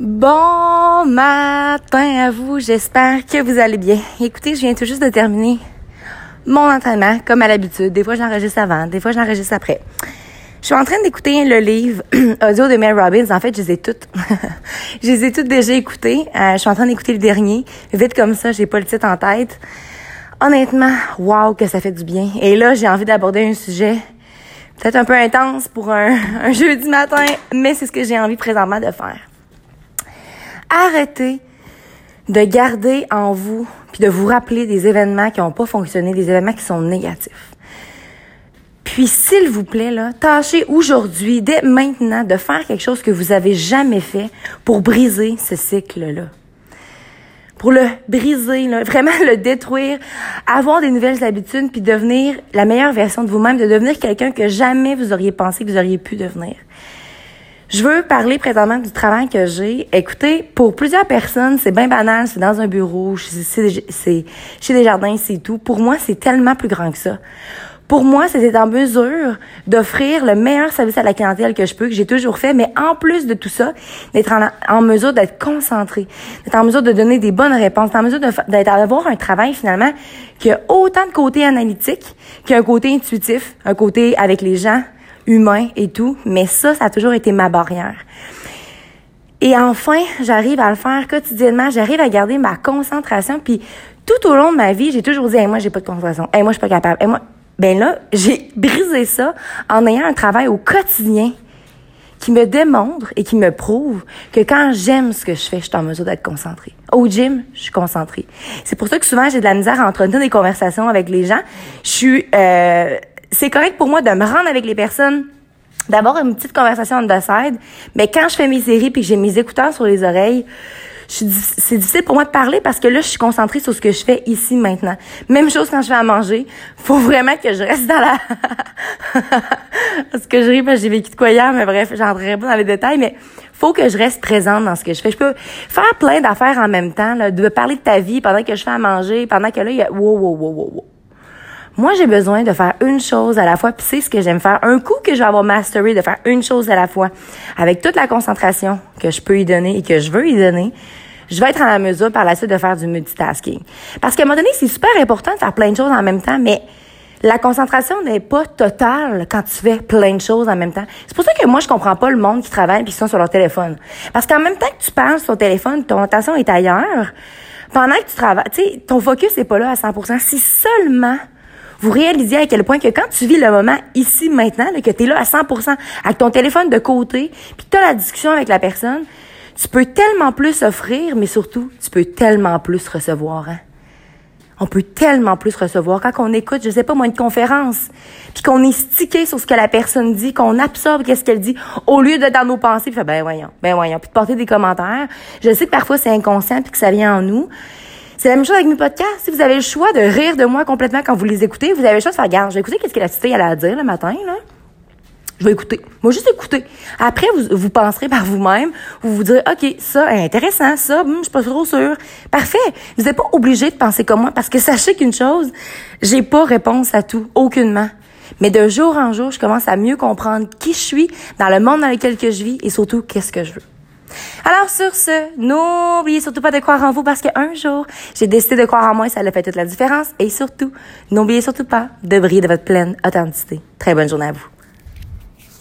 Bon matin à vous, j'espère que vous allez bien. Écoutez, je viens tout juste de terminer mon entraînement, comme à l'habitude. Des fois, j'enregistre avant, des fois, j'enregistre après. Je suis en train d'écouter le livre audio de Mel Robbins. En fait, je les ai toutes. je les ai toutes déjà écoutées. Euh, je suis en train d'écouter le dernier. Vite comme ça, j'ai pas le titre en tête. Honnêtement, wow, que ça fait du bien. Et là, j'ai envie d'aborder un sujet peut-être un peu intense pour un, un jeudi matin, mais c'est ce que j'ai envie présentement de faire. Arrêtez de garder en vous, puis de vous rappeler des événements qui n'ont pas fonctionné, des événements qui sont négatifs. Puis, s'il vous plaît, là, tâchez aujourd'hui, dès maintenant, de faire quelque chose que vous avez jamais fait pour briser ce cycle-là. Pour le briser, là, vraiment le détruire, avoir des nouvelles habitudes, puis devenir la meilleure version de vous-même, de devenir quelqu'un que jamais vous auriez pensé que vous auriez pu devenir. Je veux parler présentement du travail que j'ai. Écoutez, pour plusieurs personnes, c'est bien banal, c'est dans un bureau, c'est chez des jardins, c'est tout. Pour moi, c'est tellement plus grand que ça. Pour moi, c'était en mesure d'offrir le meilleur service à la clientèle que je peux, que j'ai toujours fait, mais en plus de tout ça, d'être en, mesure d'être concentré, d'être en mesure de donner des bonnes réponses, d'être en mesure d'avoir un travail finalement qui a autant de côté analytique qu'un côté intuitif, un côté avec les gens, humain et tout, mais ça, ça a toujours été ma barrière. Et enfin, j'arrive à le faire quotidiennement, j'arrive à garder ma concentration, puis tout au long de ma vie, j'ai toujours dit, hey, moi, j'ai pas de concentration, hey, moi, je suis pas capable, hey, moi, ben là, j'ai brisé ça en ayant un travail au quotidien qui me démontre et qui me prouve que quand j'aime ce que je fais, je suis en mesure d'être concentrée. Au gym, je suis concentrée. C'est pour ça que souvent j'ai de la misère à entretenir des conversations avec les gens. Je suis euh, c'est correct pour moi de me rendre avec les personnes d'avoir une petite conversation on the side, mais quand je fais mes séries puis que j'ai mes écouteurs sur les oreilles, c'est difficile pour moi de parler parce que là, je suis concentrée sur ce que je fais ici maintenant. Même chose quand je vais à manger. Faut vraiment que je reste dans la... parce que je ris parce que j'ai vécu de quoi hier, mais bref, j'entrerai pas dans les détails, mais faut que je reste présente dans ce que je fais. Je peux faire plein d'affaires en même temps, là, de parler de ta vie pendant que je fais à manger, pendant que là, il y a... Wow, wow, wow, wow, wow. Moi, j'ai besoin de faire une chose à la fois, puis c'est ce que j'aime faire. Un coup que je vais avoir mastery, de faire une chose à la fois, avec toute la concentration que je peux y donner et que je veux y donner, je vais être en mesure par la suite de faire du multitasking. Parce qu'à un moment donné, c'est super important de faire plein de choses en même temps, mais la concentration n'est pas totale quand tu fais plein de choses en même temps. C'est pour ça que moi, je comprends pas le monde qui travaille puis qui sont sur leur téléphone. Parce qu'en même temps que tu parles sur ton téléphone, ton attention est ailleurs. Pendant que tu travailles, tu sais, ton focus n'est pas là à 100%. Si seulement vous réalisez à quel point que quand tu vis le moment ici, maintenant, que tu es là à 100%, avec ton téléphone de côté, puis tu as la discussion avec la personne, tu peux tellement plus offrir, mais surtout, tu peux tellement plus recevoir. Hein? On peut tellement plus recevoir quand on écoute, je sais pas moi, une conférence, puis qu'on est stické sur ce que la personne dit, qu'on absorbe qu'est-ce qu'elle dit, au lieu de dans nos pensées, puis ben voyons, ben voyons, puis de porter des commentaires. Je sais que parfois c'est inconscient puis que ça vient en nous, c'est la même chose avec mes podcasts. Si vous avez le choix de rire de moi complètement quand vous les écoutez, vous avez le choix de faire, garde, je vais écouter qu'est-ce que la cité a à dire le matin, là. Je vais écouter. Moi, juste écouter. Après, vous, vous penserez par vous-même. Vous vous direz, OK, ça, intéressant, ça, hum, je suis pas trop sûre. Parfait. Vous n'êtes pas obligé de penser comme moi parce que sachez qu'une chose, j'ai pas réponse à tout. Aucunement. Mais de jour en jour, je commence à mieux comprendre qui je suis dans le monde dans lequel que je vis et surtout qu'est-ce que je veux. Alors sur ce, n'oubliez surtout pas de croire en vous parce qu'un jour, j'ai décidé de croire en moi et ça a fait toute la différence. Et surtout, n'oubliez surtout pas de briller de votre pleine authenticité. Très bonne journée à vous.